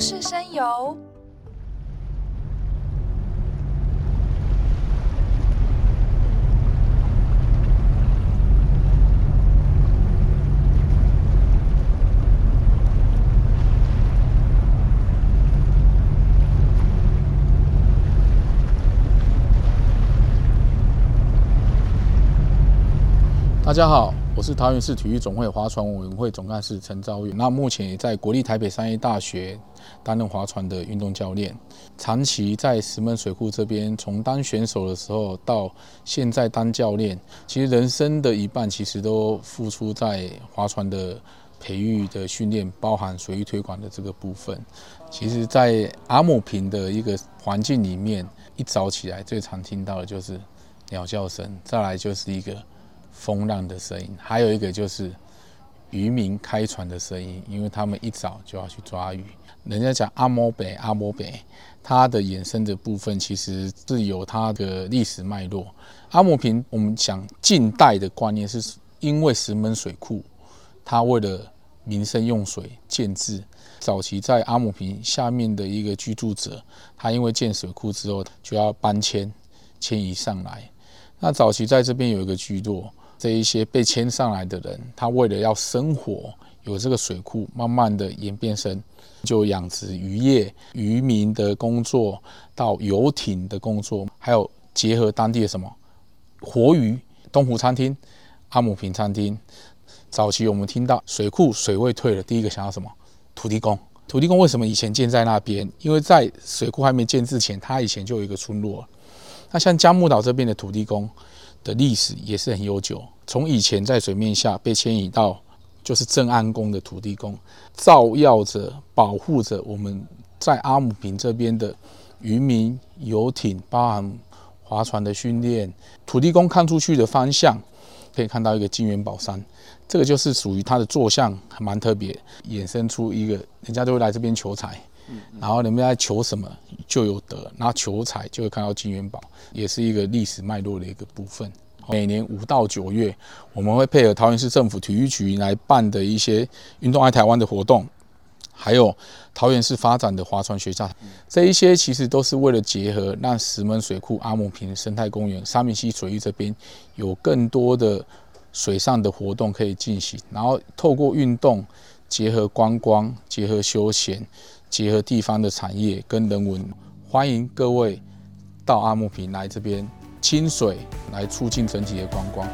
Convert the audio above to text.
是生油大家好，我是桃园市体育总会划船委员会总干事陈昭宇。那目前也在国立台北商业大学担任划船的运动教练，长期在石门水库这边，从当选手的时候到现在当教练，其实人生的一半其实都付出在划船的培育的训练，包含水域推广的这个部分。其实，在阿姆坪的一个环境里面，一早起来最常听到的就是鸟叫声，再来就是一个。风浪的声音，还有一个就是渔民开船的声音，因为他们一早就要去抓鱼。人家讲阿摩北，阿摩北，它的衍生的部分其实是有它的历史脉络。阿摩坪，我们讲近代的观念，是因为石门水库，它为了民生用水建制。早期在阿姆坪下面的一个居住者，他因为建水库之后就要搬迁，迁移上来。那早期在这边有一个居落。这一些被迁上来的人，他为了要生活，有这个水库，慢慢的演变成就养殖渔业、渔民的工作，到游艇的工作，还有结合当地的什么活鱼、东湖餐厅、阿姆坪餐厅。早期我们听到水库水位退了，第一个想到什么？土地公。土地公为什么以前建在那边？因为在水库还没建之前，他以前就有一个村落。那像江木岛这边的土地公。的历史也是很悠久，从以前在水面下被迁移到就是正安宫的土地公，照耀着、保护着我们在阿姆坪这边的渔民、游艇，包含划船的训练。土地公看出去的方向，可以看到一个金元宝山，这个就是属于它的坐向，蛮特别，衍生出一个人家都会来这边求财。然后你们在求什么就有得，然后求财就会看到金元宝，也是一个历史脉络的一个部分。每年五到九月，我们会配合桃园市政府体育局来办的一些运动爱台湾的活动，还有桃园市发展的划船学校，这一些其实都是为了结合，让石门水库、阿姆坪生态公园、沙明溪水域这边有更多的水上的活动可以进行，然后透过运动结合观光、结合休闲。结合地方的产业跟人文，欢迎各位到阿木坪来这边清水，来促进整体的观光。